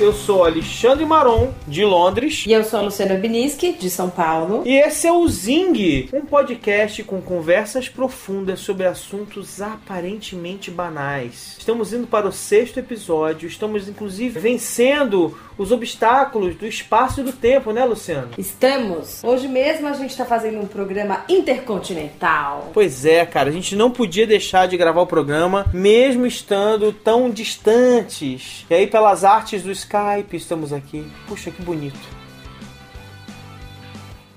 Eu sou Alexandre Maron, de Londres. E eu sou a Luciana Biniski, de São Paulo. E esse é o Zing, um podcast com conversas profundas sobre assuntos aparentemente banais. Estamos indo para o sexto episódio, estamos inclusive vencendo os obstáculos do espaço e do tempo, né, Luciano? Estamos. Hoje mesmo a gente está fazendo um programa intercontinental. Pois é, cara, a gente não podia deixar de gravar o programa, mesmo estando tão distantes. E aí, pelas artes do Skype, estamos aqui. Puxa, que bonito.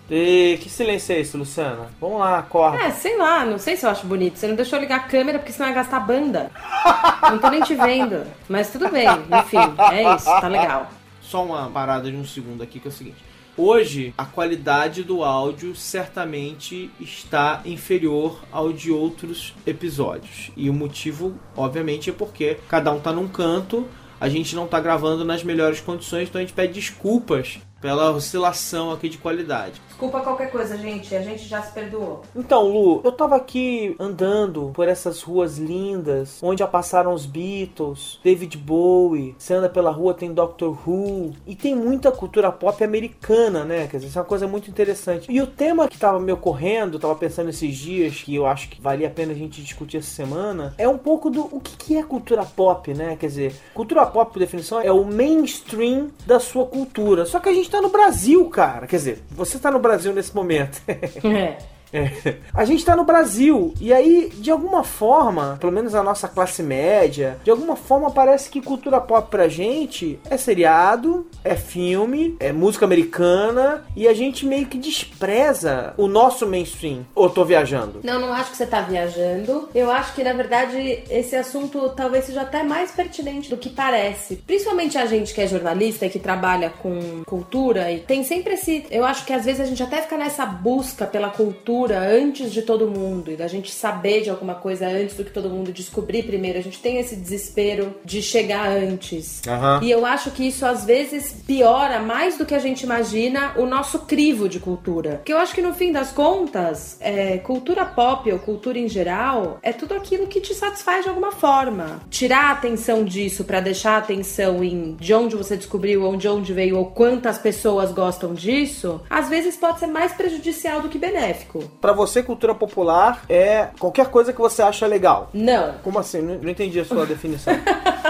E que silêncio é esse, Luciana? Vamos lá, acorda. É, sei lá, não sei se eu acho bonito. Você não deixou eu ligar a câmera porque senão ia gastar banda. não tô nem te vendo. Mas tudo bem, enfim, é isso, tá legal. Só uma parada de um segundo aqui que é o seguinte. Hoje, a qualidade do áudio certamente está inferior ao de outros episódios. E o motivo, obviamente, é porque cada um tá num canto, a gente não tá gravando nas melhores condições, então a gente pede desculpas pela oscilação aqui de qualidade. Desculpa qualquer coisa, gente. A gente já se perdoou. Então, Lu, eu tava aqui andando por essas ruas lindas, onde já passaram os Beatles, David Bowie. Você anda pela rua, tem Doctor Who. E tem muita cultura pop americana, né? Quer dizer, isso é uma coisa muito interessante. E o tema que tava me ocorrendo, tava pensando esses dias, que eu acho que valia a pena a gente discutir essa semana, é um pouco do o que, que é cultura pop, né? Quer dizer, cultura pop, por definição, é o mainstream da sua cultura. Só que a gente tá no Brasil, cara. Quer dizer, você tá no Brasil nesse momento. É. É. A gente tá no Brasil e aí, de alguma forma, pelo menos a nossa classe média, de alguma forma parece que cultura pop pra gente é seriado, é filme, é música americana e a gente meio que despreza o nosso mainstream. Ou tô viajando? Não, não acho que você tá viajando. Eu acho que, na verdade, esse assunto talvez seja até mais pertinente do que parece. Principalmente a gente que é jornalista e que trabalha com cultura e tem sempre esse. Eu acho que às vezes a gente até fica nessa busca pela cultura antes de todo mundo e da gente saber de alguma coisa antes do que todo mundo descobrir primeiro. A gente tem esse desespero de chegar antes. Uhum. E eu acho que isso às vezes piora mais do que a gente imagina o nosso crivo de cultura. Porque eu acho que no fim das contas, é, cultura pop ou cultura em geral é tudo aquilo que te satisfaz de alguma forma. Tirar a atenção disso para deixar a atenção em de onde você descobriu, ou de onde veio, ou quantas pessoas gostam disso, às vezes pode ser mais prejudicial do que benéfico. Pra você, cultura popular é qualquer coisa que você acha legal. Não. Como assim? Não, não entendi a sua definição.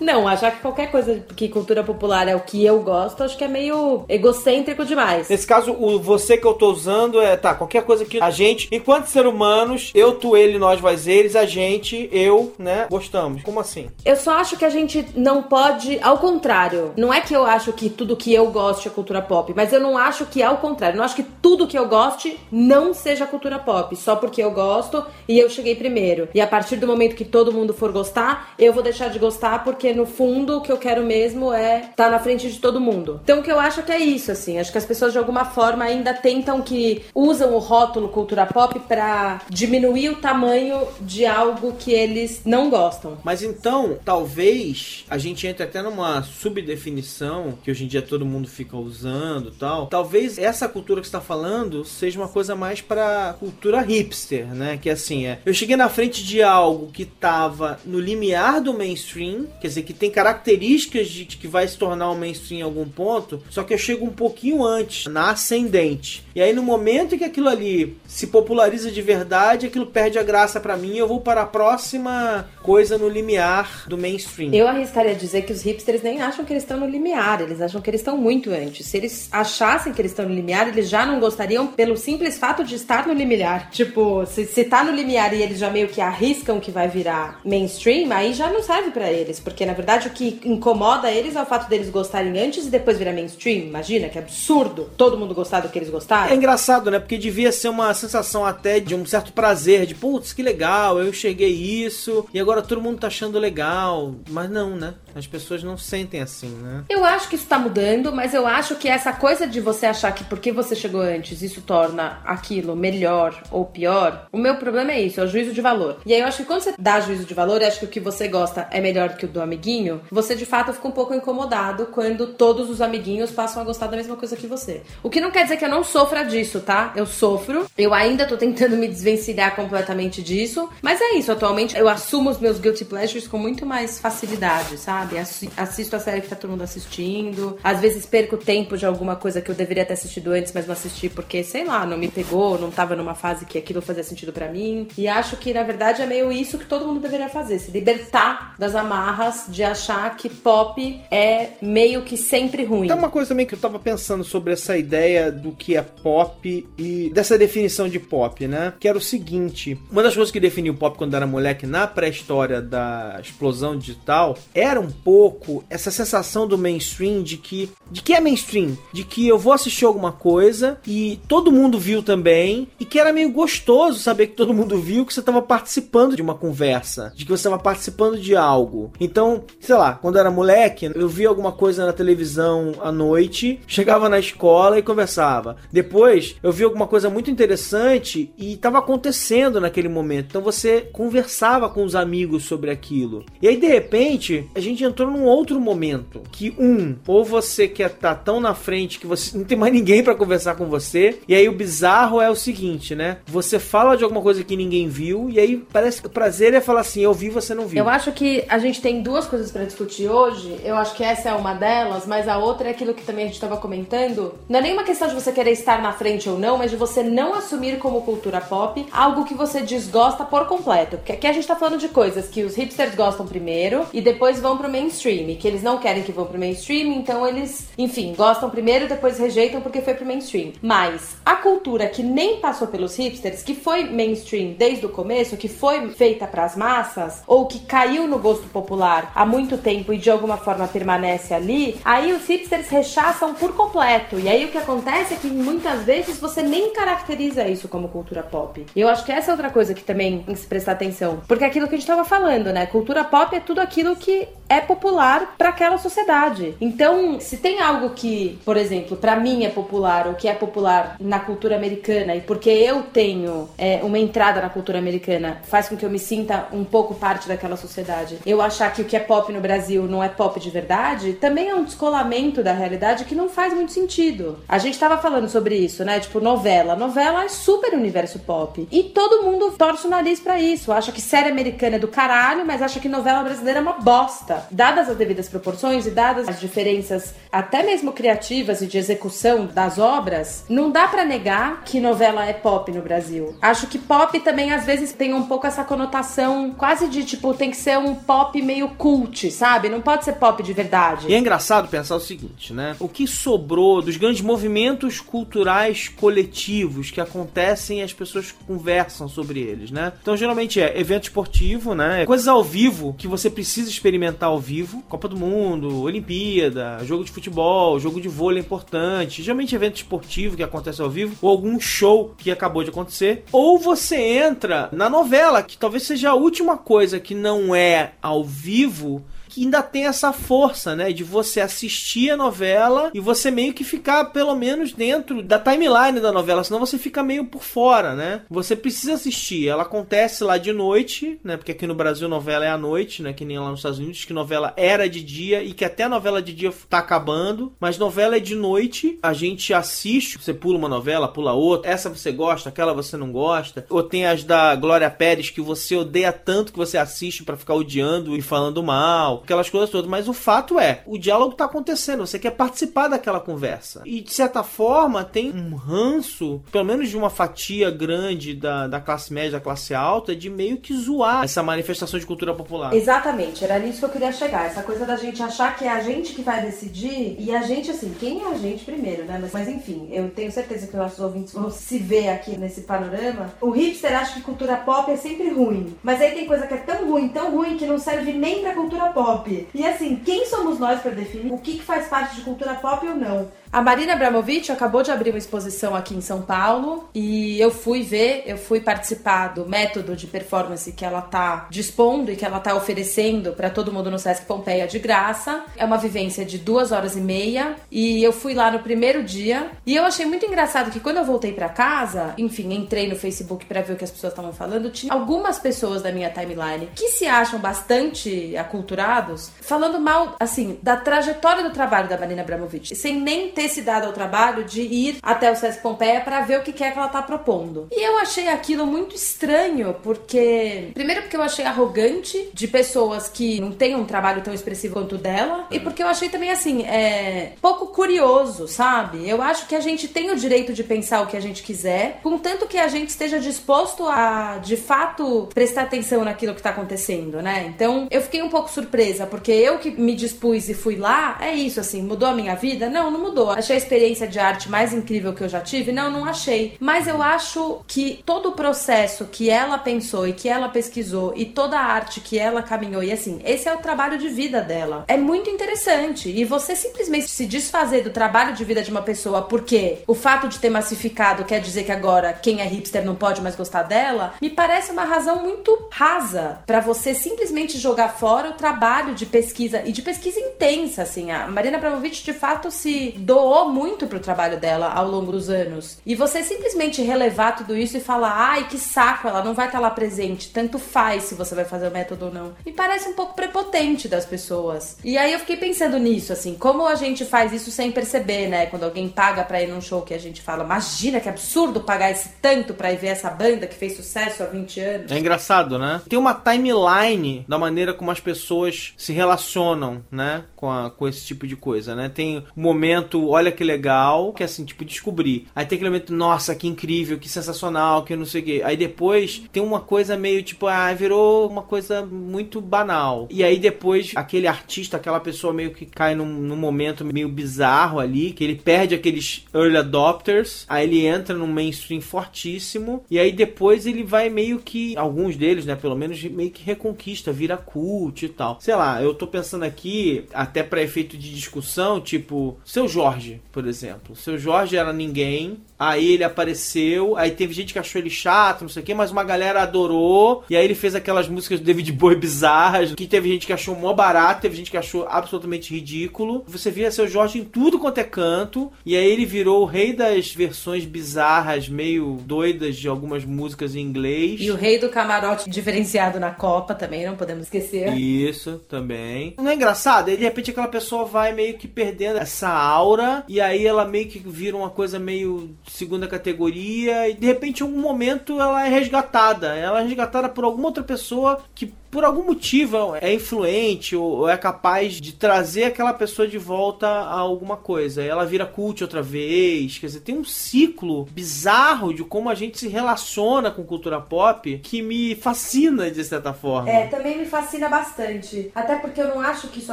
Não, achar que qualquer coisa que cultura popular é o que eu gosto, acho que é meio egocêntrico demais. Nesse caso, o você que eu tô usando é, tá, qualquer coisa que a gente, enquanto ser humanos, eu, tu, ele, nós, vós, eles, a gente, eu, né, gostamos. Como assim? Eu só acho que a gente não pode, ao contrário, não é que eu acho que tudo que eu gosto é cultura pop, mas eu não acho que ao contrário, não acho que tudo que eu goste não seja cultura pop, só porque eu gosto e eu cheguei primeiro. E a partir do momento que todo mundo for gostar, eu vou deixar de gostar porque no fundo o que eu quero mesmo é estar tá na frente de todo mundo. Então o que eu acho que é isso, assim, acho que as pessoas de alguma forma ainda tentam que usam o rótulo cultura pop para diminuir o tamanho de algo que eles não gostam. Mas então, talvez a gente entre até numa subdefinição que hoje em dia todo mundo fica usando, tal. Talvez essa cultura que está falando seja uma coisa mais para cultura hipster, né? Que assim é, eu cheguei na frente de algo que tava no limiar do mainstream, quer dizer, que tem características de, de que vai se tornar um mainstream em algum ponto, só que eu chego um pouquinho antes, na ascendente. E aí no momento que aquilo ali se populariza de verdade, aquilo perde a graça para mim, eu vou para a próxima coisa no limiar do mainstream. Eu arriscaria dizer que os hipsters nem acham que eles estão no limiar, eles acham que eles estão muito antes. Se eles achassem que eles estão no limiar, eles já não gostariam pelo simples fato de estar no limiar. Tipo, se, se tá no limiar e eles já meio que arriscam que vai virar mainstream, aí já não serve para eles, porque na verdade o que incomoda eles é o fato deles gostarem antes e depois virar mainstream. Imagina que absurdo todo mundo gostar do que eles gostaram. É engraçado, né? Porque devia ser uma sensação até de um certo prazer, de putz, que legal, eu enxerguei isso e agora todo mundo tá achando legal. Mas não, né? As pessoas não sentem assim, né? Eu acho que isso tá mudando, mas eu acho que essa coisa de você achar que porque você chegou antes, isso torna aquilo melhor ou pior. O meu problema é isso, é o juízo de valor. E aí eu acho que quando você dá juízo de valor e acha que o que você gosta é melhor do que o do amiguinho, você de fato fica um pouco incomodado quando todos os amiguinhos passam a gostar da mesma coisa que você. O que não quer dizer que eu não sofra disso, tá? Eu sofro, eu ainda tô tentando me desvencilhar completamente disso, mas é isso, atualmente eu assumo os meus guilty pleasures com muito mais facilidade, sabe? Sabe? Assisto a série que tá todo mundo assistindo. Às vezes perco tempo de alguma coisa que eu deveria ter assistido antes, mas não assisti porque, sei lá, não me pegou, não tava numa fase que aquilo fazia sentido para mim. E acho que, na verdade, é meio isso que todo mundo deveria fazer: se libertar das amarras de achar que pop é meio que sempre ruim. Tem uma coisa também que eu tava pensando sobre essa ideia do que é pop e dessa definição de pop, né? Que era o seguinte: uma das coisas que definiu pop quando era moleque na pré-história da explosão digital era um pouco essa sensação do mainstream de que de que é mainstream, de que eu vou assistir alguma coisa e todo mundo viu também e que era meio gostoso saber que todo mundo viu que você estava participando de uma conversa, de que você estava participando de algo. Então, sei lá, quando eu era moleque, eu via alguma coisa na televisão à noite, chegava na escola e conversava. Depois, eu vi alguma coisa muito interessante e estava acontecendo naquele momento. Então você conversava com os amigos sobre aquilo. E aí de repente, a gente entrou num outro momento que um, ou você quer estar tá tão na frente que você não tem mais ninguém para conversar com você. E aí o bizarro é o seguinte, né? Você fala de alguma coisa que ninguém viu e aí parece que o prazer é falar assim, eu vi, você não viu. Eu acho que a gente tem duas coisas para discutir hoje. Eu acho que essa é uma delas, mas a outra é aquilo que também a gente estava comentando. Não é nenhuma questão de você querer estar na frente ou não, mas de você não assumir como cultura pop algo que você desgosta por completo. Porque aqui a gente tá falando de coisas que os hipsters gostam primeiro e depois vão pro mainstream, que eles não querem que vão pro mainstream, então eles, enfim, gostam primeiro depois rejeitam porque foi pro mainstream. Mas a cultura que nem passou pelos hipsters, que foi mainstream desde o começo, que foi feita para as massas ou que caiu no gosto popular há muito tempo e de alguma forma permanece ali, aí os hipsters rechaçam por completo. E aí o que acontece é que muitas vezes você nem caracteriza isso como cultura pop. E eu acho que essa é outra coisa que também tem que se prestar atenção, porque é aquilo que a gente estava falando, né? Cultura pop é tudo aquilo que é popular para aquela sociedade. Então, se tem algo que, por exemplo, para mim é popular ou que é popular na cultura americana e porque eu tenho é, uma entrada na cultura americana faz com que eu me sinta um pouco parte daquela sociedade. Eu achar que o que é pop no Brasil não é pop de verdade também é um descolamento da realidade que não faz muito sentido. A gente tava falando sobre isso, né? Tipo, novela. Novela é super universo pop. E todo mundo torce o nariz para isso. Acha que série americana é do caralho, mas acha que novela brasileira é uma bosta. Dadas as devidas proporções e dadas as diferenças até mesmo criativas e de execução das obras, não dá para negar que novela é pop no Brasil. Acho que pop também às vezes tem um pouco essa conotação quase de tipo, tem que ser um pop meio cult, sabe? Não pode ser pop de verdade. E é engraçado pensar o seguinte, né? O que sobrou dos grandes movimentos culturais coletivos que acontecem e as pessoas conversam sobre eles, né? Então geralmente é evento esportivo, né? Coisas ao vivo que você precisa experimentar ao vivo. Copa do Mundo, Olimpíada, jogo de futebol, jogo de vôlei importante. Geralmente evento esportivo que acontece ao vivo ou algum show que acabou de acontecer. Ou você entra na novela, que talvez seja a última coisa que não é ao vivo que ainda tem essa força, né? De você assistir a novela e você meio que ficar pelo menos dentro da timeline da novela, senão você fica meio por fora, né? Você precisa assistir. Ela acontece lá de noite, né? Porque aqui no Brasil novela é à noite, né? Que nem lá nos Estados Unidos, que novela era de dia e que até a novela de dia tá acabando, mas novela é de noite, a gente assiste, você pula uma novela, pula outra, essa você gosta, aquela você não gosta, ou tem as da Glória Pérez que você odeia tanto que você assiste para ficar odiando e falando mal aquelas coisas todas. Mas o fato é, o diálogo está acontecendo, você quer participar daquela conversa. E de certa forma tem um ranço, pelo menos de uma fatia grande da, da classe média, da classe alta, de meio que zoar essa manifestação de cultura popular. Exatamente, era nisso que eu queria chegar. Essa coisa da gente achar que é a gente que vai decidir e a gente, assim, quem é a gente primeiro, né? Mas, mas enfim, eu tenho certeza que nossos ouvintes vão se ver aqui nesse panorama. O hipster acha que cultura pop é sempre ruim. Mas aí tem coisa que é tão ruim, tão ruim, que não serve nem pra cultura pop pop. E assim, quem somos nós para definir o que, que faz parte de cultura pop ou não? A Marina Abramovic acabou de abrir uma exposição aqui em São Paulo e eu fui ver, eu fui participar do método de performance que ela tá dispondo e que ela tá oferecendo para todo mundo no Sesc Pompeia de graça. É uma vivência de duas horas e meia e eu fui lá no primeiro dia e eu achei muito engraçado que quando eu voltei para casa, enfim, entrei no Facebook para ver o que as pessoas estavam falando, tinha algumas pessoas da minha timeline que se acham bastante aculturados falando mal, assim, da trajetória do trabalho da Marina Abramovic, sem nem ter ter ao trabalho de ir até o Sesc Pompeia para ver o que é que ela tá propondo. E eu achei aquilo muito estranho, porque. Primeiro, porque eu achei arrogante de pessoas que não têm um trabalho tão expressivo quanto o dela, e porque eu achei também assim, é. pouco curioso, sabe? Eu acho que a gente tem o direito de pensar o que a gente quiser, contanto que a gente esteja disposto a, de fato, prestar atenção naquilo que tá acontecendo, né? Então, eu fiquei um pouco surpresa, porque eu que me dispus e fui lá, é isso, assim, mudou a minha vida? Não, não mudou. Achei a experiência de arte mais incrível que eu já tive? Não, não achei. Mas eu acho que todo o processo que ela pensou e que ela pesquisou e toda a arte que ela caminhou, e assim, esse é o trabalho de vida dela. É muito interessante. E você simplesmente se desfazer do trabalho de vida de uma pessoa porque o fato de ter massificado quer dizer que agora quem é hipster não pode mais gostar dela, me parece uma razão muito rasa para você simplesmente jogar fora o trabalho de pesquisa e de pesquisa intensa, assim. A Marina Abramovic de fato se doou muito pro trabalho dela ao longo dos anos. E você simplesmente relevar tudo isso e falar, ai, que saco, ela não vai estar tá lá presente, tanto faz se você vai fazer o método ou não. Me parece um pouco prepotente das pessoas. E aí eu fiquei pensando nisso, assim, como a gente faz isso sem perceber, né? Quando alguém paga pra ir num show que a gente fala, imagina que absurdo pagar esse tanto pra ir ver essa banda que fez sucesso há 20 anos. É engraçado, né? Tem uma timeline da maneira como as pessoas se relacionam, né? Com, a, com esse tipo de coisa, né? Tem um momento, olha que legal, que é assim, tipo, descobrir. Aí tem aquele momento, nossa, que incrível, que sensacional, que não sei o quê. Aí depois tem uma coisa meio tipo, ah, virou uma coisa muito banal. E aí depois aquele artista, aquela pessoa meio que cai num, num momento meio bizarro ali, que ele perde aqueles early adopters, aí ele entra num mainstream fortíssimo, e aí depois ele vai meio que, alguns deles, né, pelo menos, meio que reconquista, vira cult e tal. Sei lá, eu tô pensando aqui, até para efeito de discussão, tipo, seu Jorge, por exemplo. Seu Jorge era ninguém, Aí ele apareceu, aí teve gente que achou ele chato, não sei o que, mas uma galera adorou. E aí ele fez aquelas músicas do David Bowie bizarras, que teve gente que achou mó barato, teve gente que achou absolutamente ridículo. Você via seu Jorge em tudo quanto é canto, e aí ele virou o rei das versões bizarras, meio doidas de algumas músicas em inglês. E o rei do camarote diferenciado na Copa também, não podemos esquecer. Isso, também. Não é engraçado? Aí de repente aquela pessoa vai meio que perdendo essa aura, e aí ela meio que vira uma coisa meio segunda categoria e de repente em algum momento ela é resgatada. Ela é resgatada por alguma outra pessoa que por algum motivo é influente ou é capaz de trazer aquela pessoa de volta a alguma coisa. Ela vira cult outra vez. Quer dizer, tem um ciclo bizarro de como a gente se relaciona com cultura pop que me fascina de certa forma. É, também me fascina bastante. Até porque eu não acho que isso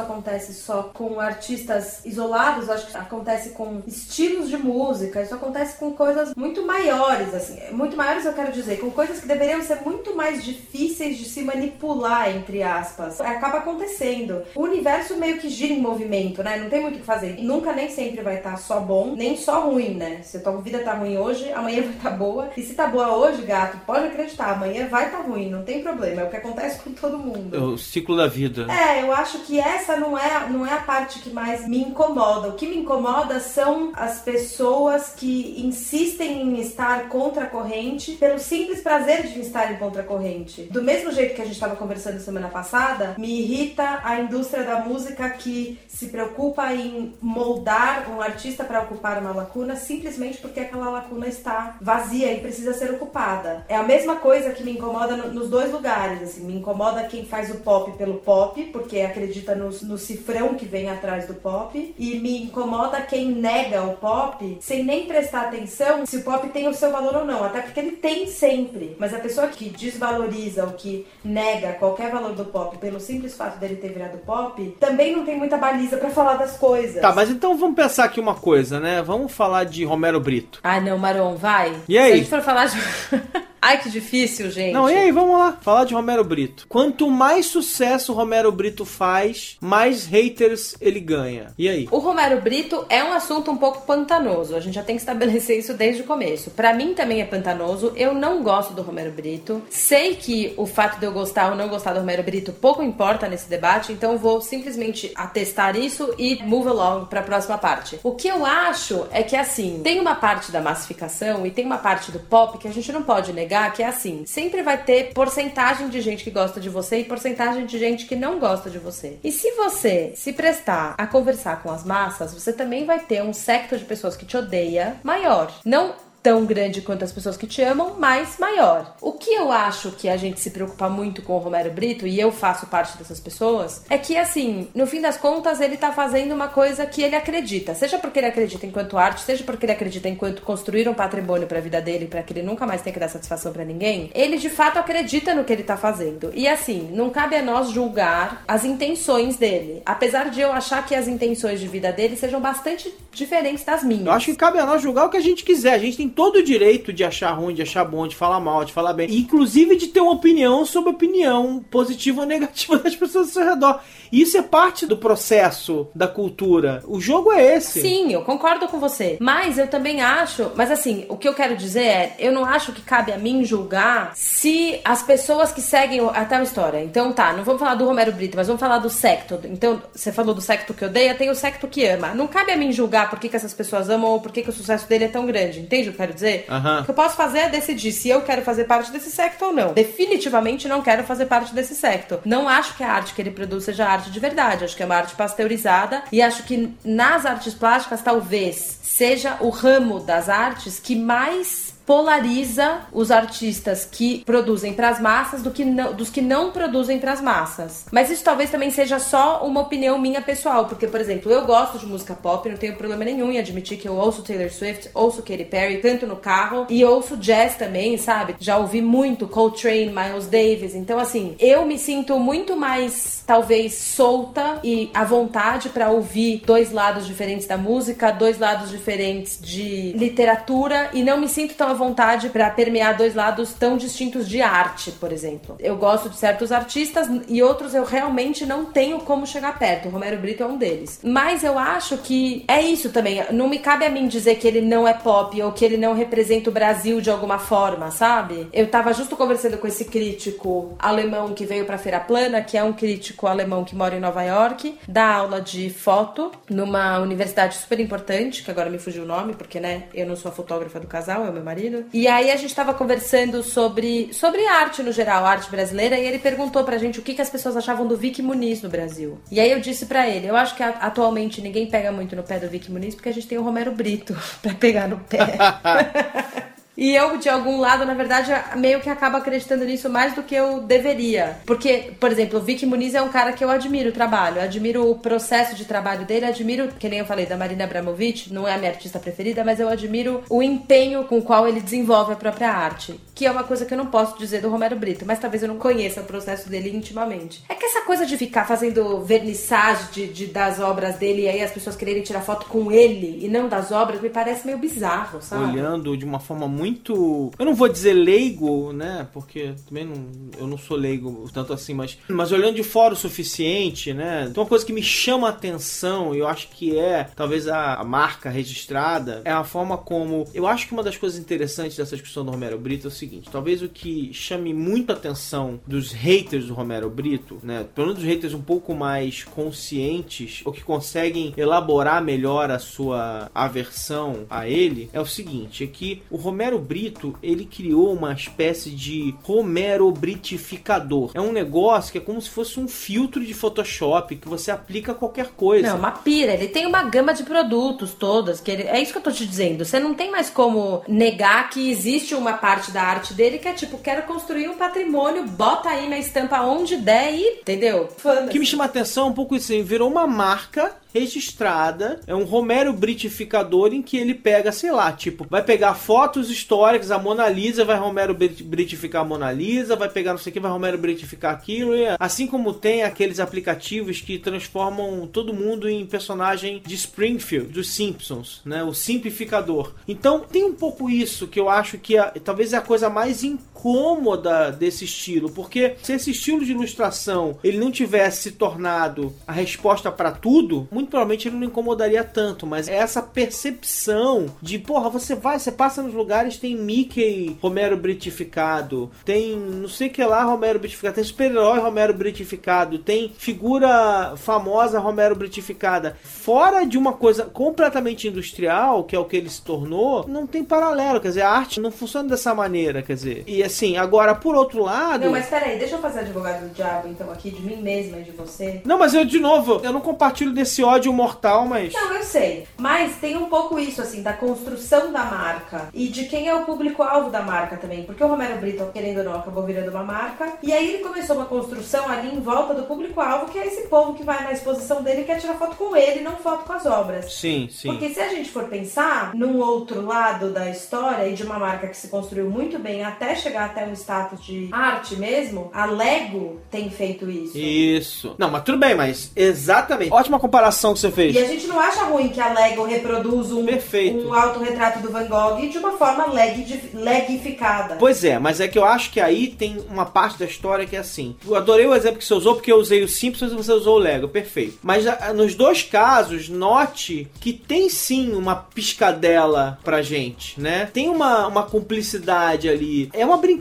acontece só com artistas isolados, acho que acontece com estilos de música, isso acontece com coisas muito maiores, assim. Muito maiores eu quero dizer, com coisas que deveriam ser muito mais difíceis de se manipular entre aspas, acaba acontecendo. O universo meio que gira em movimento, né? Não tem muito o que fazer. E nunca nem sempre vai estar tá só bom, nem só ruim, né? Se a tua vida tá ruim hoje, amanhã vai estar tá boa. E se tá boa hoje, gato, pode acreditar, amanhã vai estar tá ruim, não tem problema. É o que acontece com todo mundo. É o ciclo da vida. É, eu acho que essa não é, não é a parte que mais me incomoda. O que me incomoda são as pessoas que insistem em estar contra a corrente pelo simples prazer de estar em contra a corrente. Do mesmo jeito que a gente estava conversando conversando semana passada, me irrita a indústria da música que se preocupa em moldar um artista para ocupar uma lacuna simplesmente porque aquela lacuna está vazia e precisa ser ocupada. É a mesma coisa que me incomoda no, nos dois lugares. Assim, me incomoda quem faz o pop pelo pop, porque acredita no, no cifrão que vem atrás do pop, e me incomoda quem nega o pop sem nem prestar atenção se o pop tem o seu valor ou não. Até porque ele tem sempre. Mas a pessoa que desvaloriza ou que nega qualquer qualquer valor do pop pelo simples fato dele ter virado pop, também não tem muita baliza para falar das coisas. Tá, mas então vamos pensar aqui uma coisa, né? Vamos falar de Romero Brito. Ah, não, Maron, vai. E aí? Se a gente for falar de. Ai, que difícil, gente. Não, e aí, vamos lá. Falar de Romero Brito. Quanto mais sucesso o Romero Brito faz, mais haters ele ganha. E aí? O Romero Brito é um assunto um pouco pantanoso. A gente já tem que estabelecer isso desde o começo. Para mim também é pantanoso. Eu não gosto do Romero Brito. Sei que o fato de eu gostar ou não gostar do Romero Brito pouco importa nesse debate, então vou simplesmente atestar isso e move along para a próxima parte. O que eu acho é que assim, tem uma parte da massificação e tem uma parte do pop que a gente não pode negar negar que é assim: sempre vai ter porcentagem de gente que gosta de você e porcentagem de gente que não gosta de você. E se você se prestar a conversar com as massas, você também vai ter um secto de pessoas que te odeia maior. Não tão grande quanto as pessoas que te amam, mas maior. O que eu acho que a gente se preocupa muito com o Romero Brito, e eu faço parte dessas pessoas, é que, assim, no fim das contas, ele tá fazendo uma coisa que ele acredita. Seja porque ele acredita enquanto arte, seja porque ele acredita enquanto construir um patrimônio pra vida dele, para que ele nunca mais tenha que dar satisfação para ninguém, ele de fato acredita no que ele tá fazendo. E assim, não cabe a nós julgar as intenções dele. Apesar de eu achar que as intenções de vida dele sejam bastante diferentes das minhas. Eu acho que cabe a nós julgar o que a gente quiser. A gente tem todo o direito de achar ruim, de achar bom, de falar mal, de falar bem. Inclusive de ter uma opinião sobre opinião positiva ou negativa das pessoas ao seu redor. Isso é parte do processo da cultura. O jogo é esse. Sim, eu concordo com você. Mas eu também acho. Mas assim, o que eu quero dizer é: eu não acho que cabe a mim julgar se as pessoas que seguem até a história. Então tá, não vamos falar do Romero Brito, mas vamos falar do secto. Então, você falou do secto que odeia, tem o secto que ama. Não cabe a mim julgar por que, que essas pessoas amam ou por que, que o sucesso dele é tão grande. Entende o que eu quero dizer? Aham. O que eu posso fazer é decidir se eu quero fazer parte desse secto ou não. Definitivamente não quero fazer parte desse secto. Não acho que a arte que ele produz seja arte de verdade. Acho que é uma arte pasteurizada. E acho que nas artes plásticas, talvez seja o ramo das artes que mais polariza os artistas que produzem para as massas do que não, dos que não produzem para as massas. Mas isso talvez também seja só uma opinião minha pessoal, porque por exemplo, eu gosto de música pop, não tenho problema nenhum em admitir que eu ouço Taylor Swift, ouço Katy Perry, canto no carro e ouço jazz também, sabe? Já ouvi muito Coltrane, Miles Davis. Então assim, eu me sinto muito mais talvez solta e à vontade para ouvir dois lados diferentes da música, dois lados diferentes de literatura e não me sinto tão à vontade para permear dois lados tão distintos de arte, por exemplo. Eu gosto de certos artistas e outros eu realmente não tenho como chegar perto. O Romero Brito é um deles. Mas eu acho que é isso também. Não me cabe a mim dizer que ele não é pop ou que ele não representa o Brasil de alguma forma, sabe? Eu tava justo conversando com esse crítico alemão que veio pra Feira Plana, que é um crítico alemão que mora em Nova York, dá aula de foto numa universidade super importante, que agora me fugiu o nome, porque, né, eu não sou a fotógrafa do casal, é o meu marido. E aí a gente tava conversando sobre, sobre arte no geral, arte brasileira, e ele perguntou pra gente o que, que as pessoas achavam do Vic Muniz no Brasil. E aí eu disse pra ele, eu acho que atualmente ninguém pega muito no pé do Vic Muniz porque a gente tem o Romero Brito pra pegar no pé. E eu, de algum lado, na verdade, meio que acabo acreditando nisso mais do que eu deveria. Porque, por exemplo, o Vicky Muniz é um cara que eu admiro o trabalho, admiro o processo de trabalho dele, admiro, que nem eu falei, da Marina Abramovic, não é a minha artista preferida, mas eu admiro o empenho com o qual ele desenvolve a própria arte. Que é uma coisa que eu não posso dizer do Romero Brito, mas talvez eu não conheça o processo dele intimamente. É que essa coisa de ficar fazendo vernissage de, de das obras dele e aí as pessoas quererem tirar foto com ele e não das obras, me parece meio bizarro, sabe? Olhando de uma forma muito. Eu não vou dizer leigo, né? Porque também não, eu não sou leigo tanto assim, mas, mas olhando de fora o suficiente, né? Então uma coisa que me chama a atenção, e eu acho que é talvez a, a, marca registrada, é a forma como. Eu acho que uma das coisas interessantes dessa discussão do Romero Brito é o seguinte: talvez o que chame muito a atenção dos haters do Romero Brito, né? Pelo menos dos haters um pouco mais conscientes, ou que conseguem elaborar melhor a sua aversão a ele, é o seguinte: é que o Romero Romero Brito, ele criou uma espécie de Romero Britificador. É um negócio que é como se fosse um filtro de Photoshop que você aplica a qualquer coisa. Não, uma pira. Ele tem uma gama de produtos todas. Que ele... É isso que eu tô te dizendo. Você não tem mais como negar que existe uma parte da arte dele que é tipo, quero construir um patrimônio, bota aí na estampa onde der e. Entendeu? O que me chama a atenção é um pouco isso, virou uma marca registrada, é um Romero britificador em que ele pega, sei lá, tipo, vai pegar fotos históricas, a Mona Lisa, vai Romero britificar a Mona Lisa, vai pegar não sei o que, vai Romero britificar aquilo, e assim como tem aqueles aplicativos que transformam todo mundo em personagem de Springfield, dos Simpsons, né, o simplificador. Então, tem um pouco isso que eu acho que é, talvez é a coisa mais incômoda incômoda desse estilo, porque se esse estilo de ilustração ele não tivesse se tornado a resposta para tudo, muito provavelmente ele não incomodaria tanto, mas é essa percepção de, porra, você vai, você passa nos lugares, tem Mickey Romero britificado, tem não sei que lá Romero britificado, tem super-herói Romero britificado, tem figura famosa Romero britificada. Fora de uma coisa completamente industrial, que é o que ele se tornou, não tem paralelo, quer dizer, a arte não funciona dessa maneira, quer dizer. E assim, agora, por outro lado. Não, mas peraí, deixa eu fazer advogado do diabo, então, aqui, de mim mesma e de você. Não, mas eu, de novo, eu não compartilho desse ódio mortal, mas. Não, eu sei. Mas tem um pouco isso, assim, da construção da marca e de quem é o público-alvo da marca também. Porque o Romero Brito, querendo ou não, acabou virando uma marca. E aí ele começou uma construção ali em volta do público-alvo, que é esse povo que vai na exposição dele e quer tirar foto com ele, não foto com as obras. Sim, sim. Porque se a gente for pensar num outro lado da história e de uma marca que se construiu muito bem até chegar até um status de arte mesmo, a Lego tem feito isso. Isso. Não, mas tudo bem, mas exatamente. Ótima comparação que você fez. E a gente não acha ruim que a Lego reproduz um, Perfeito. um autorretrato do Van Gogh de uma forma leg, legificada. Pois é, mas é que eu acho que aí tem uma parte da história que é assim. Eu adorei o exemplo que você usou, porque eu usei o Simpsons e você usou o Lego. Perfeito. Mas a, nos dois casos, note que tem sim uma piscadela pra gente, né? Tem uma, uma cumplicidade ali. É uma brincadeira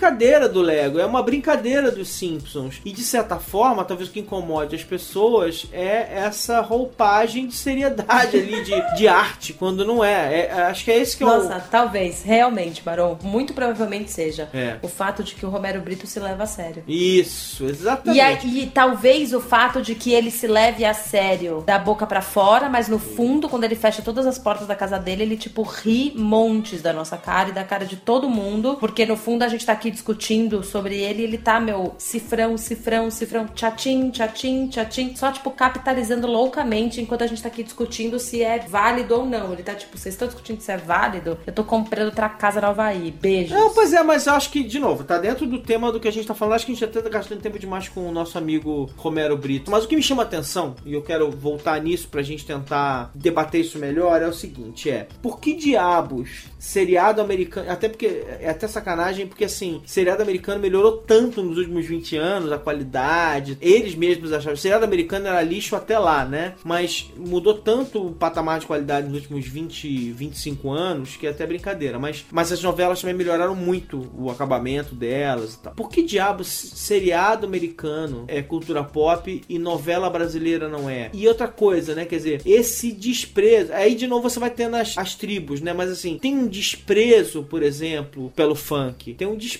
do Lego, é uma brincadeira dos Simpsons. E de certa forma, talvez o que incomode as pessoas é essa roupagem de seriedade ali, de, de arte, quando não é. é. Acho que é esse que Nossa, é o. Nossa, talvez, realmente, Barão. Muito provavelmente seja. É. O fato de que o Romero Brito se leva a sério. Isso, exatamente. E, e talvez o fato de que ele se leve a sério da boca para fora, mas no fundo, quando ele fecha todas as portas da casa dele, ele tipo ri montes da nossa cara e da cara de todo mundo, porque no fundo a gente tá aqui discutindo sobre ele ele tá, meu, cifrão, cifrão, cifrão, tchatim, tchatim, tchatim, só tipo capitalizando loucamente enquanto a gente tá aqui discutindo se é válido ou não. Ele tá tipo, vocês estão discutindo se é válido? Eu tô comprando outra casa no Havaí. Beijos. Não, pois é, mas eu acho que, de novo, tá dentro do tema do que a gente tá falando. Acho que a gente até tá gastando tempo demais com o nosso amigo Romero Brito. Mas o que me chama atenção, e eu quero voltar nisso pra gente tentar debater isso melhor, é o seguinte: é por que diabos seriado americano. Até porque é até sacanagem, porque assim, seriado americano melhorou tanto nos últimos 20 anos, a qualidade. Eles mesmos achavam. Seriado americano era lixo até lá, né? Mas mudou tanto o patamar de qualidade nos últimos 20, 25 anos que é até brincadeira. Mas, mas as novelas também melhoraram muito o acabamento delas e tal. Por que diabos seriado americano é cultura pop e novela brasileira não é? E outra coisa, né? Quer dizer, esse desprezo. Aí de novo você vai tendo as, as tribos, né? Mas assim, tem um desprezo, por exemplo, pelo funk. Tem um desprezo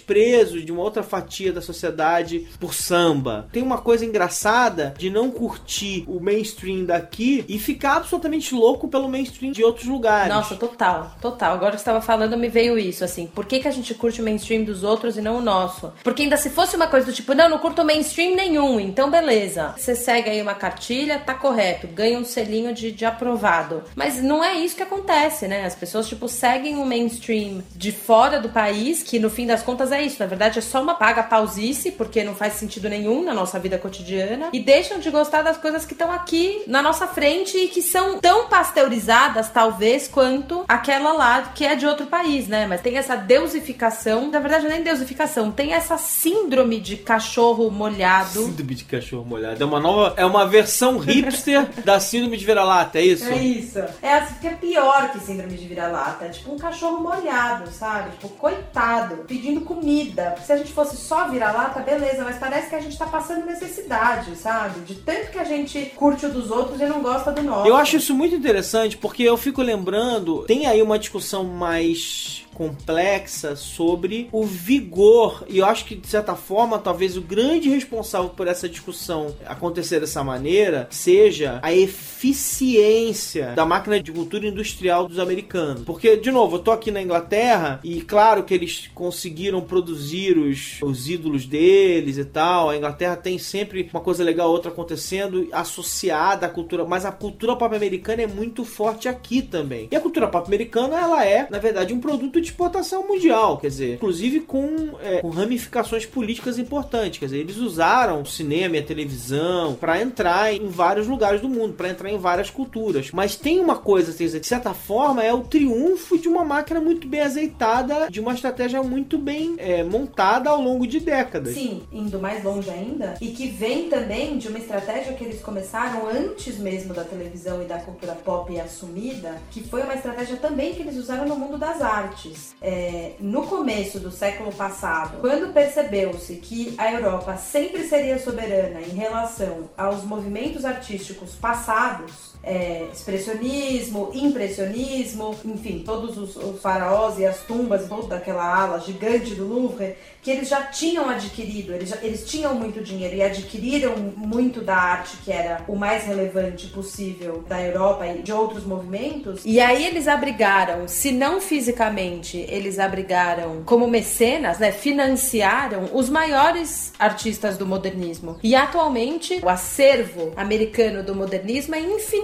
de uma outra fatia da sociedade por samba. Tem uma coisa engraçada de não curtir o mainstream daqui e ficar absolutamente louco pelo mainstream de outros lugares. Nossa, total, total. Agora que você estava falando, me veio isso, assim. Por que, que a gente curte o mainstream dos outros e não o nosso? Porque ainda se fosse uma coisa do tipo, não, não curto mainstream nenhum, então beleza. Você segue aí uma cartilha, tá correto, ganha um selinho de, de aprovado. Mas não é isso que acontece, né? As pessoas, tipo, seguem um mainstream de fora do país, que no fim das contas é isso. Na verdade, é só uma paga pausice, porque não faz sentido nenhum na nossa vida cotidiana. E deixam de gostar das coisas que estão aqui na nossa frente e que são tão pasteurizadas, talvez, quanto aquela lá que é de outro país, né? Mas tem essa deusificação, na verdade, nem deusificação, tem essa síndrome de cachorro molhado. Síndrome de cachorro molhado. É uma nova. É uma versão hipster da síndrome de vira-lata, é isso? É isso. É assim que é pior que síndrome de vira-lata. É tipo um cachorro molhado, sabe? Tipo, coitado, pedindo comida. Se a gente fosse só vira-lata, beleza, mas parece que a gente tá passando necessidade, sabe? De tanto que a gente curte o dos outros e não gosta do nosso. Eu acho isso muito interessante porque eu fico lembrando, tem aí uma discussão mais complexa sobre o vigor. E eu acho que, de certa forma, talvez o grande responsável por essa discussão acontecer dessa maneira seja a eficiência da máquina de cultura industrial dos americanos. Porque, de novo, eu tô aqui na Inglaterra e, claro, que eles conseguiram produzir os, os ídolos deles e tal. A Inglaterra tem sempre uma coisa legal, outra acontecendo, associada à cultura. Mas a cultura pop americana é muito forte aqui também. E a cultura pop americana, ela é, na verdade, um produto de exportação mundial, quer dizer, inclusive com, é, com ramificações políticas importantes. Quer dizer, eles usaram o cinema e a televisão para entrar em vários lugares do mundo, para entrar em várias culturas. Mas tem uma coisa, quer dizer, de certa forma, é o triunfo de uma máquina muito bem azeitada, de uma estratégia muito bem é, montada ao longo de décadas. Sim, indo mais longe ainda, e que vem também de uma estratégia que eles começaram antes mesmo da televisão e da cultura pop assumida, que foi uma estratégia também que eles usaram no mundo das artes. É, no começo do século passado, quando percebeu-se que a Europa sempre seria soberana em relação aos movimentos artísticos passados, é, expressionismo, impressionismo, enfim, todos os, os faraós e as tumbas, toda aquela ala gigante do Louvre, que eles já tinham adquirido, eles, já, eles tinham muito dinheiro e adquiriram muito da arte que era o mais relevante possível da Europa e de outros movimentos. E aí eles abrigaram, se não fisicamente, eles abrigaram como mecenas, né, financiaram os maiores artistas do modernismo. E atualmente o acervo americano do modernismo é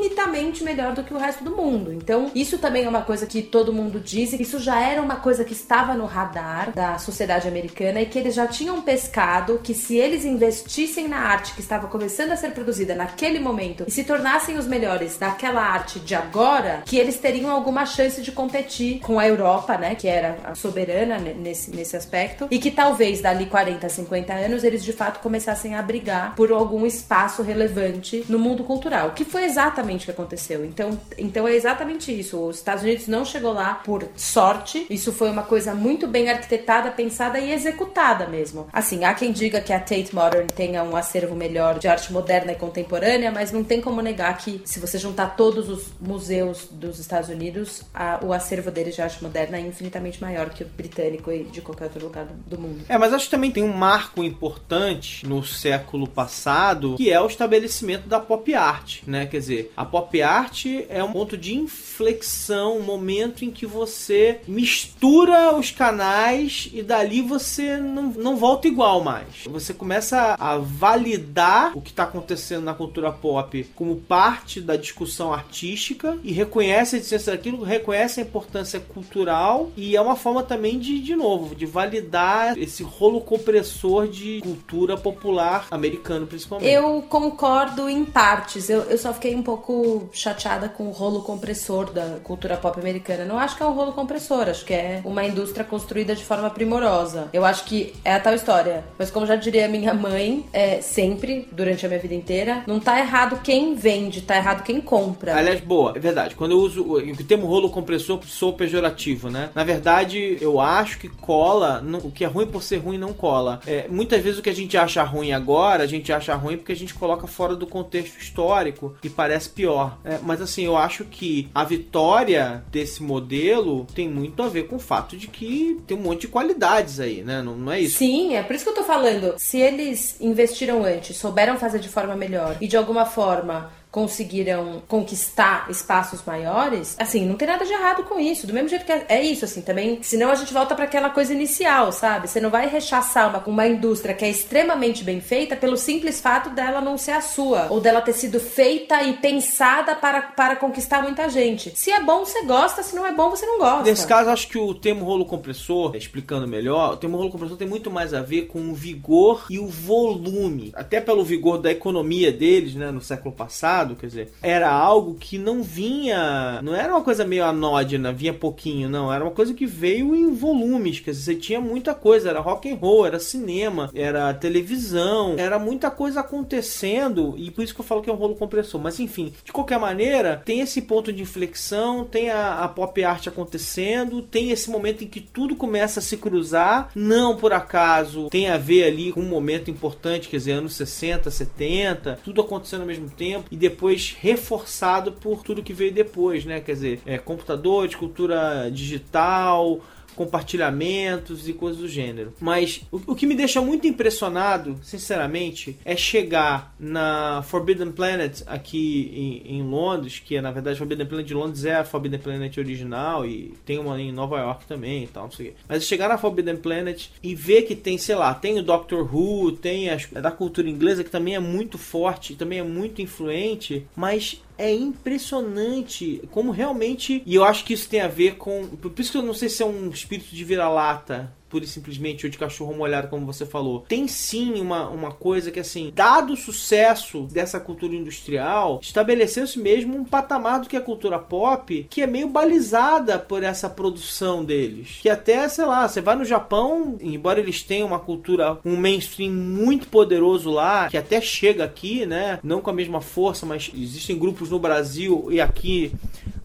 infinitamente melhor do que o resto do mundo. Então, isso também é uma coisa que todo mundo diz, e isso já era uma coisa que estava no radar da sociedade americana e que eles já tinham pescado que se eles investissem na arte que estava começando a ser produzida naquele momento e se tornassem os melhores daquela arte de agora, que eles teriam alguma chance de competir com a Europa, né, que era a soberana nesse, nesse aspecto, e que talvez dali 40, 50 anos eles de fato começassem a brigar por algum espaço relevante no mundo cultural, que foi exatamente o que aconteceu. Então, então é exatamente isso. Os Estados Unidos não chegou lá por sorte, isso foi uma coisa muito bem arquitetada, pensada e executada executada mesmo. Assim, há quem diga que a Tate Modern tenha um acervo melhor de arte moderna e contemporânea, mas não tem como negar que, se você juntar todos os museus dos Estados Unidos, a, o acervo deles de arte moderna é infinitamente maior que o britânico e de qualquer outro lugar do mundo. É, mas acho que também tem um marco importante no século passado, que é o estabelecimento da pop art, né? Quer dizer, a pop art é um ponto de inflexão, um momento em que você mistura os canais e dali você não, não volta igual mais. Você começa a validar o que está acontecendo na cultura pop como parte da discussão artística e reconhece a existência daquilo, reconhece a importância cultural e é uma forma também de, de novo, de validar esse rolo compressor de cultura popular americano, principalmente. Eu concordo em partes. Eu, eu só fiquei um pouco chateada com o rolo compressor da cultura pop americana. Não acho que é um rolo compressor, acho que é uma indústria construída de forma primorosa. Eu acho que é a tal história. Mas como já diria minha mãe, é, sempre, durante a minha vida inteira, não tá errado quem vende, tá errado quem compra. Aliás, boa, é verdade. Quando eu uso o termo rolo compressor, sou pejorativo, né? Na verdade, eu acho que cola, o que é ruim por ser ruim não cola. É, muitas vezes o que a gente acha ruim agora, a gente acha ruim porque a gente coloca fora do contexto histórico e parece pior. É, mas assim, eu acho que a vitória desse modelo tem muito a ver com o fato de que tem um monte de qualidades aí, né? Não, não é isso? Sim, é por isso que eu tô falando. Se eles investiram antes, souberam fazer de forma melhor e de alguma forma conseguiram conquistar espaços maiores, assim, não tem nada de errado com isso. Do mesmo jeito que é, é isso, assim, também. Senão a gente volta para aquela coisa inicial, sabe? Você não vai rechaçar uma, uma indústria que é extremamente bem feita pelo simples fato dela não ser a sua, ou dela ter sido feita e pensada para, para conquistar muita gente. Se é bom, você gosta, se não é bom, você não gosta. Nesse caso, acho que o termo rolo compressor, explicando melhor, o termo rolo compressor tem muito mais a ver com o vigor e o volume. Até pelo vigor da economia deles, né, no século passado quer dizer, era algo que não vinha, não era uma coisa meio anódina, vinha pouquinho, não, era uma coisa que veio em volumes, quer dizer, você tinha muita coisa, era rock and roll, era cinema, era televisão, era muita coisa acontecendo e por isso que eu falo que é um rolo compressor, mas enfim, de qualquer maneira, tem esse ponto de inflexão, tem a, a pop art acontecendo, tem esse momento em que tudo começa a se cruzar, não por acaso tem a ver ali com um momento importante, quer dizer, anos 60, 70, tudo acontecendo ao mesmo tempo e depois reforçado por tudo que veio depois, né? Quer dizer, é, computador, de cultura digital, compartilhamentos e coisas do gênero. Mas o, o, que me deixa muito impressionado, sinceramente, é chegar na Forbidden Planet aqui em, em, Londres, que é na verdade Forbidden Planet de Londres é a Forbidden Planet original e tem uma em Nova York também e tal, não sei o quê. Mas chegar na Forbidden Planet e ver que tem, sei lá, tem o Doctor Who, tem a, é da cultura inglesa que também é muito forte, também é muito influente, mas é impressionante como realmente. E eu acho que isso tem a ver com. Por isso que eu não sei se é um espírito de vira-lata pura e simplesmente, ou de cachorro molhado, como você falou. Tem sim uma, uma coisa que, assim, dado o sucesso dessa cultura industrial, estabeleceu-se mesmo um patamar do que a cultura pop, que é meio balizada por essa produção deles. Que até, sei lá, você vai no Japão, embora eles tenham uma cultura, um mainstream muito poderoso lá, que até chega aqui, né? Não com a mesma força, mas existem grupos no Brasil e aqui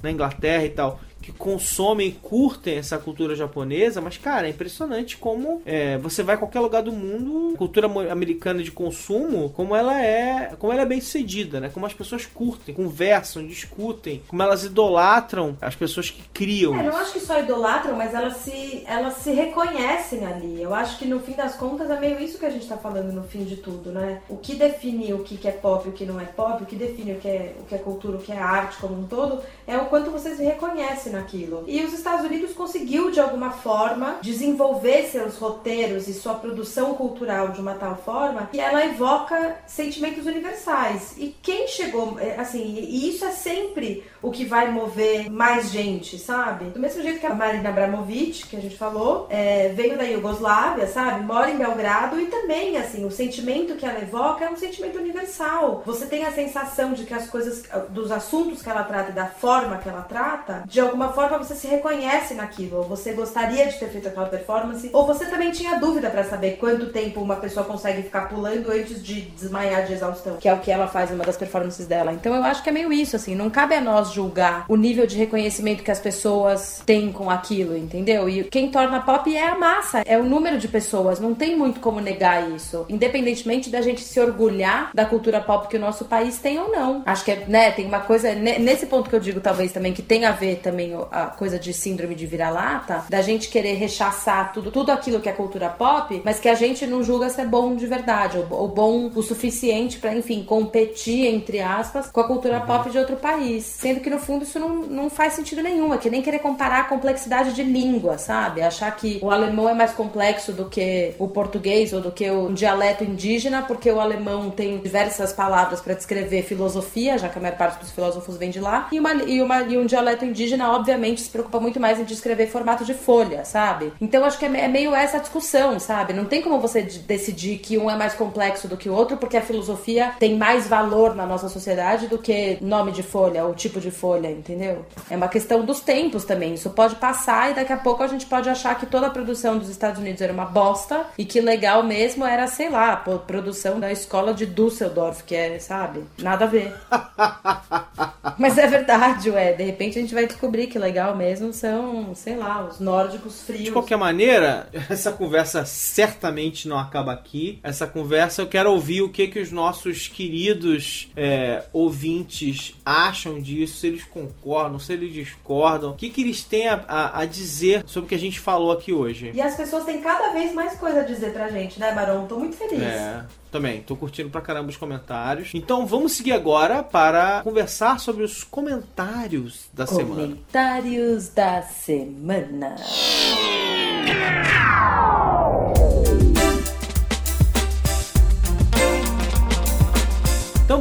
na Inglaterra e tal que consomem e curtem essa cultura japonesa, mas, cara, é impressionante como é, você vai a qualquer lugar do mundo, cultura americana de consumo, como ela é, como ela é bem sucedida, né? Como as pessoas curtem, conversam, discutem, como elas idolatram as pessoas que criam. É, não acho que só idolatram, mas elas se, elas se reconhecem ali. Eu acho que no fim das contas é meio isso que a gente tá falando no fim de tudo, né? O que define o que é pop e o que não é pop, o que define o que é, o que é cultura, o que é arte como um todo, é o quanto você se reconhece naquilo. E os Estados Unidos conseguiu de alguma forma desenvolver seus roteiros e sua produção cultural de uma tal forma que ela evoca sentimentos universais. E quem chegou, é, assim, e isso é sempre o que vai mover mais gente, sabe? Do mesmo jeito que a Marina Abramovic, que a gente falou, é, veio da Iugoslávia, sabe? Mora em Belgrado e também, assim, o sentimento que ela evoca é um sentimento universal. Você tem a sensação de que as coisas, dos assuntos que ela trata e da forma que ela trata, de alguma forma você se reconhece naquilo, ou você gostaria de ter feito aquela performance, ou você também tinha dúvida para saber quanto tempo uma pessoa consegue ficar pulando antes de desmaiar de exaustão, que é o que ela faz numa das performances dela. Então eu acho que é meio isso, assim, não cabe a nós julgar o nível de reconhecimento que as pessoas têm com aquilo, entendeu? E quem torna pop é a massa, é o número de pessoas, não tem muito como negar isso, independentemente da gente se orgulhar da cultura pop que o nosso país tem ou não. Acho que é, né, tem uma coisa nesse ponto que eu digo talvez também que tem a ver também a coisa de síndrome de vira-lata, da gente querer rechaçar tudo, tudo aquilo que é cultura pop, mas que a gente não julga se é bom de verdade, ou, ou bom o suficiente para, enfim, competir, entre aspas, com a cultura uhum. pop de outro país. Sendo que no fundo isso não, não faz sentido nenhum, é que nem querer comparar a complexidade de língua, sabe? Achar que o alemão é mais complexo do que o português ou do que o dialeto indígena, porque o alemão tem diversas palavras para descrever filosofia, já que a maior parte dos filósofos vem de lá, e, uma, e, uma, e um dialeto indígena, obviamente, se preocupa muito mais em descrever formato de folha, sabe? Então acho que é, é meio essa discussão, sabe? Não tem como você decidir que um é mais complexo do que o outro, porque a filosofia tem mais valor na nossa sociedade do que nome de folha ou tipo de folha, entendeu? É uma questão dos tempos também. Isso pode passar e daqui a pouco a gente pode achar que toda a produção dos Estados Unidos era uma bosta e que legal mesmo era, sei lá, a produção da escola de Düsseldorf, que é, sabe? Nada a ver. Mas é verdade, ué. De repente a gente vai descobrir que legal mesmo são, sei lá, os nórdicos frios. De qualquer maneira, essa conversa certamente não acaba aqui. Essa conversa eu quero ouvir o que, que os nossos queridos é, ouvintes acham disso, se eles concordam, se eles discordam, o que, que eles têm a, a, a dizer sobre o que a gente falou aqui hoje. E as pessoas têm cada vez mais coisa a dizer pra gente, né, Barão? Tô muito feliz. É. Também, tô curtindo pra caramba os comentários. Então vamos seguir agora para conversar sobre os comentários da comentários semana. Comentários da semana.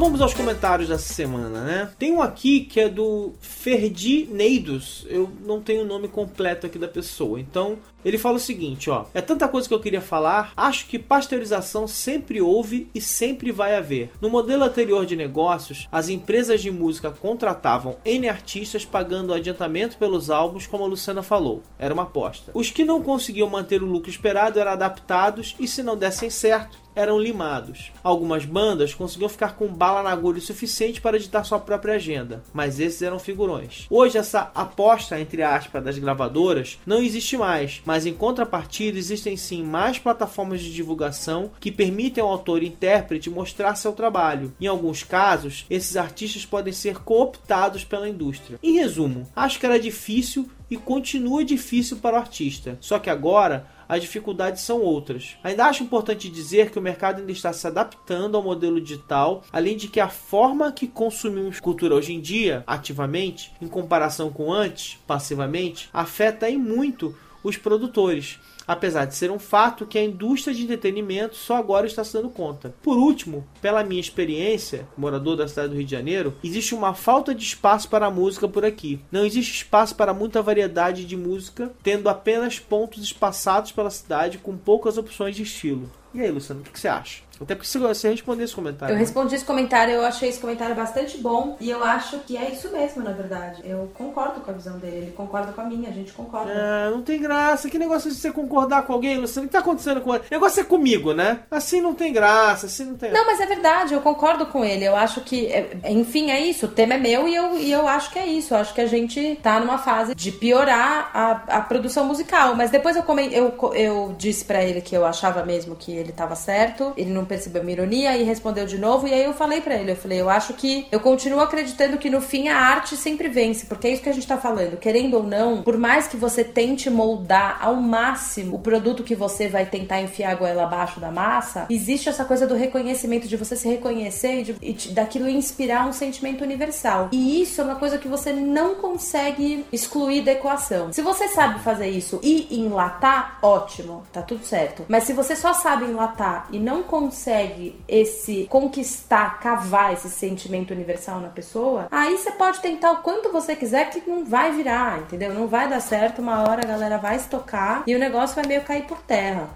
Vamos aos comentários dessa semana, né? Tem um aqui que é do Ferdi Neidos. Eu não tenho o nome completo aqui da pessoa. Então ele fala o seguinte, ó: "É tanta coisa que eu queria falar, acho que pasteurização sempre houve e sempre vai haver. No modelo anterior de negócios, as empresas de música contratavam N artistas pagando adiantamento pelos álbuns, como a Luciana falou. Era uma aposta. Os que não conseguiam manter o lucro esperado eram adaptados e se não dessem certo, eram limados. Algumas bandas conseguiam ficar com bala na agulha o suficiente para editar sua própria agenda, mas esses eram figurões. Hoje essa aposta entre aspas das gravadoras não existe mais, mas em contrapartida existem sim mais plataformas de divulgação que permitem ao autor e intérprete mostrar seu trabalho. Em alguns casos, esses artistas podem ser cooptados pela indústria. Em resumo, acho que era difícil e continua difícil para o artista. Só que agora as dificuldades são outras. Ainda acho importante dizer que o mercado ainda está se adaptando ao modelo digital, além de que a forma que consumimos cultura hoje em dia, ativamente, em comparação com antes, passivamente, afeta em muito os produtores. Apesar de ser um fato que a indústria de entretenimento só agora está se dando conta. Por último, pela minha experiência, morador da cidade do Rio de Janeiro, existe uma falta de espaço para a música por aqui. Não existe espaço para muita variedade de música, tendo apenas pontos espaçados pela cidade com poucas opções de estilo. E aí, Luciano, o que você acha? Até porque você respondeu esse comentário. Eu né? respondi esse comentário, eu achei esse comentário bastante bom. E eu acho que é isso mesmo, na verdade. Eu concordo com a visão dele, ele concorda com a minha, a gente concorda. É, não tem graça. Que negócio de você concordar com alguém, Luciano? O que tá acontecendo com ele? O negócio é comigo, né? Assim não tem graça, assim não tem. Não, mas é verdade, eu concordo com ele. Eu acho que, é, enfim, é isso. O tema é meu e eu, e eu acho que é isso. Eu acho que a gente tá numa fase de piorar a, a produção musical. Mas depois eu, come, eu, eu disse para ele que eu achava mesmo que ele tava certo. Ele não percebeu minha ironia e respondeu de novo. E aí eu falei para ele, eu falei, eu acho que eu continuo acreditando que no fim a arte sempre vence, porque é isso que a gente tá falando. Querendo ou não, por mais que você tente moldar ao máximo o produto que você vai tentar enfiar a goela abaixo da massa, existe essa coisa do reconhecimento, de você se reconhecer e, de, e daquilo inspirar um sentimento universal. E isso é uma coisa que você não consegue excluir da equação. Se você sabe fazer isso e enlatar, ótimo, tá tudo certo. Mas se você só sabe enlatar e não consegue consegue esse conquistar, cavar esse sentimento universal na pessoa, aí você pode tentar o quanto você quiser que não vai virar, entendeu? Não vai dar certo, uma hora a galera vai estocar e o negócio vai meio cair por terra.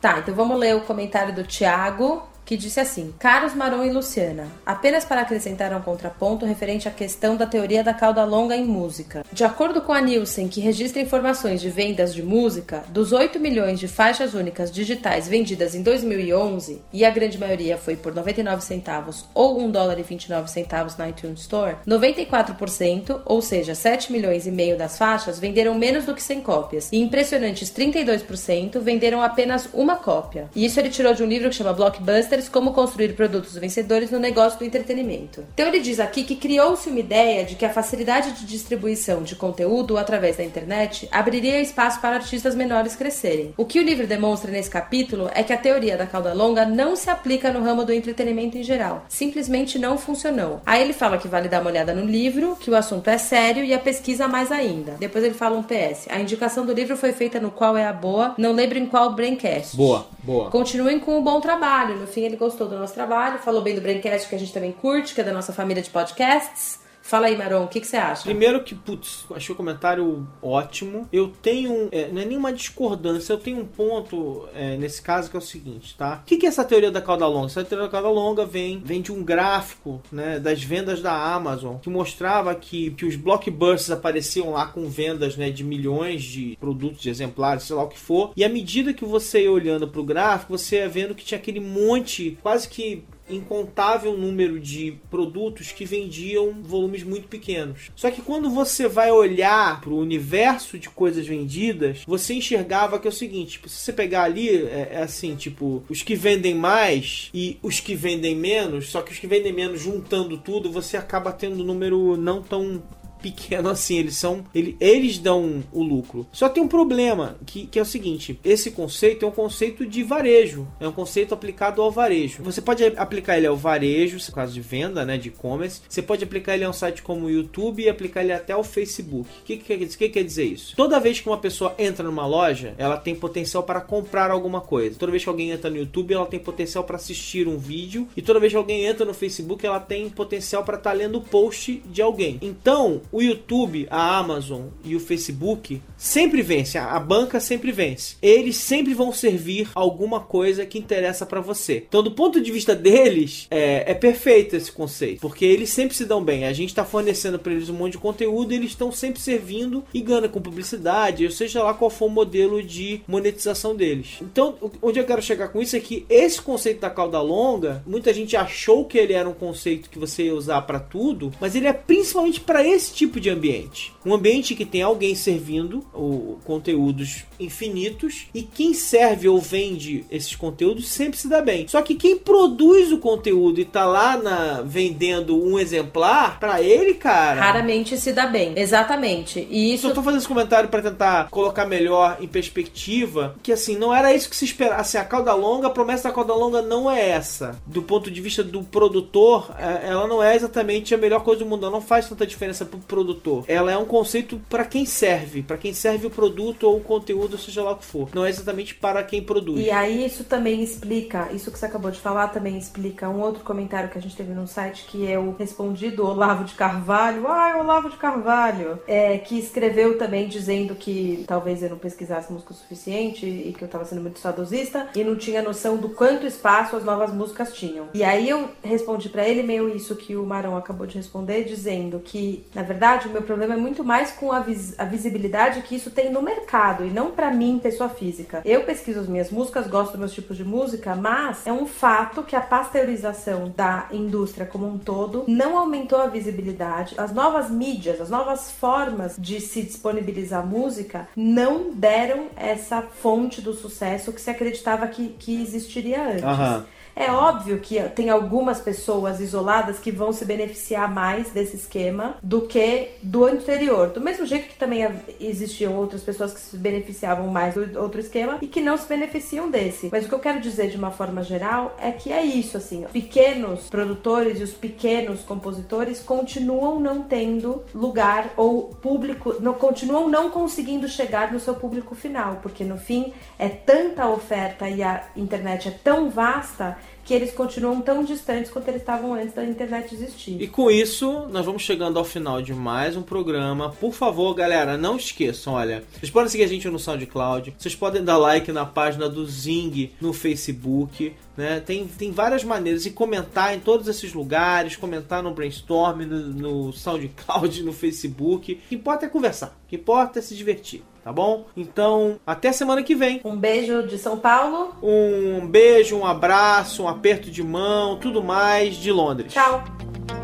Tá, então vamos ler o comentário do Thiago que disse assim: Caros Maron e Luciana, apenas para acrescentar um contraponto referente à questão da teoria da cauda longa em música. De acordo com a Nielsen, que registra informações de vendas de música, dos 8 milhões de faixas únicas digitais vendidas em 2011, e a grande maioria foi por 99 centavos ou 1 dólar e 29 centavos na iTunes Store, 94%, ou seja, 7 milhões e meio das faixas venderam menos do que 100 cópias, e impressionantes 32% venderam apenas uma cópia. E isso ele tirou de um livro que chama Blockbuster como construir produtos vencedores no negócio do entretenimento. Então ele diz aqui que criou-se uma ideia de que a facilidade de distribuição de conteúdo através da internet abriria espaço para artistas menores crescerem. O que o livro demonstra nesse capítulo é que a teoria da cauda longa não se aplica no ramo do entretenimento em geral. Simplesmente não funcionou. Aí ele fala que vale dar uma olhada no livro, que o assunto é sério e a pesquisa mais ainda. Depois ele fala um PS. A indicação do livro foi feita no qual é a boa, não lembro em qual Braincast. Boa, boa. Continuem com o um bom trabalho. No fim, ele gostou do nosso trabalho, falou bem do Braincast, que a gente também curte, que é da nossa família de podcasts. Fala aí, Maron, o que, que você acha? Primeiro que, putz, achei o comentário ótimo. Eu tenho, é, não é nenhuma discordância, eu tenho um ponto é, nesse caso que é o seguinte, tá? O que, que é essa teoria da cauda longa? Essa teoria da cauda longa vem, vem de um gráfico, né, das vendas da Amazon, que mostrava que, que os blockbusters apareciam lá com vendas, né, de milhões de produtos, de exemplares, sei lá o que for. E à medida que você ia olhando pro gráfico, você ia vendo que tinha aquele monte, quase que incontável número de produtos que vendiam volumes muito pequenos. Só que quando você vai olhar para o universo de coisas vendidas, você enxergava que é o seguinte: tipo, se você pegar ali, é, é, assim, tipo, os que vendem mais e os que vendem menos, só que os que vendem menos juntando tudo, você acaba tendo um número não tão pequeno assim, eles são. Ele, eles dão o lucro. Só tem um problema, que, que é o seguinte: esse conceito é um conceito de varejo, é um conceito aplicado ao varejo. Você pode aplicar ele ao varejo, no caso de venda, né? De e-commerce. Você pode aplicar ele a um site como o YouTube e aplicar ele até ao Facebook. O que, que, que, que quer dizer isso? Toda vez que uma pessoa entra numa loja, ela tem potencial para comprar alguma coisa. Toda vez que alguém entra no YouTube, ela tem potencial para assistir um vídeo. E toda vez que alguém entra no Facebook, ela tem potencial para estar tá lendo o post de alguém. Então, o YouTube, a Amazon e o Facebook sempre vencem, a banca sempre vence. Eles sempre vão servir alguma coisa que interessa para você. Então, do ponto de vista deles, é, é, perfeito esse conceito, porque eles sempre se dão bem. A gente está fornecendo para eles um monte de conteúdo, eles estão sempre servindo e ganhando com publicidade, ou seja lá qual for o modelo de monetização deles. Então, onde eu quero chegar com isso é que esse conceito da cauda longa, muita gente achou que ele era um conceito que você ia usar para tudo, mas ele é principalmente para esse tipo de ambiente. Um ambiente que tem alguém servindo o, conteúdos infinitos e quem serve ou vende esses conteúdos sempre se dá bem. Só que quem produz o conteúdo e tá lá na, vendendo um exemplar, para ele, cara. Raramente se dá bem. Exatamente. E isso. Eu tô fazendo esse comentário para tentar colocar melhor em perspectiva que assim, não era isso que se esperava. Assim, a cauda longa, a promessa da cauda longa não é essa. Do ponto de vista do produtor, é, ela não é exatamente a melhor coisa do mundo. Ela não faz tanta diferença pro produtor. Ela é um conceito para quem serve, para quem serve o produto ou o conteúdo, seja lá o que for. Não é exatamente para quem produz. E aí isso também explica, isso que você acabou de falar também explica um outro comentário que a gente teve no site que eu respondi do Olavo de Carvalho. Ai, Olavo de Carvalho! É, que escreveu também dizendo que talvez eu não pesquisasse música o suficiente e que eu tava sendo muito saudosista e não tinha noção do quanto espaço as novas músicas tinham. E aí eu respondi para ele meio isso que o Marão acabou de responder, dizendo que, na verdade, o meu problema é muito mais com a, vis a visibilidade que isso tem no mercado e não para mim, pessoa física. Eu pesquiso as minhas músicas, gosto dos meus tipos de música, mas é um fato que a pasteurização da indústria como um todo não aumentou a visibilidade. As novas mídias, as novas formas de se disponibilizar música não deram essa fonte do sucesso que se acreditava que, que existiria antes. Aham. É óbvio que tem algumas pessoas isoladas que vão se beneficiar mais desse esquema do que do anterior. Do mesmo jeito que também existiam outras pessoas que se beneficiavam mais do outro esquema e que não se beneficiam desse. Mas o que eu quero dizer de uma forma geral é que é isso, assim, ó. pequenos produtores e os pequenos compositores continuam não tendo lugar ou público, não, continuam não conseguindo chegar no seu público final, porque no fim é tanta oferta e a internet é tão vasta que eles continuam tão distantes quanto eles estavam antes da internet existir. E com isso, nós vamos chegando ao final de mais um programa. Por favor, galera, não esqueçam, olha, vocês podem seguir a gente no SoundCloud, vocês podem dar like na página do Zing no Facebook, né? Tem, tem várias maneiras e comentar em todos esses lugares, comentar no Brainstorm, no, no SoundCloud, no Facebook. O que importa é conversar, o que importa é se divertir tá bom? Então, até semana que vem. Um beijo de São Paulo. Um beijo, um abraço, um aperto de mão, tudo mais de Londres. Tchau.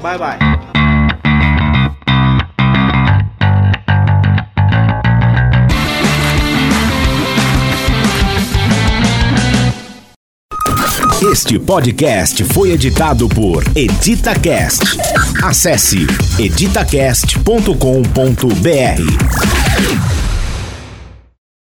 Bye bye. Este podcast foi editado por EditaCast. Acesse editacast.com.br.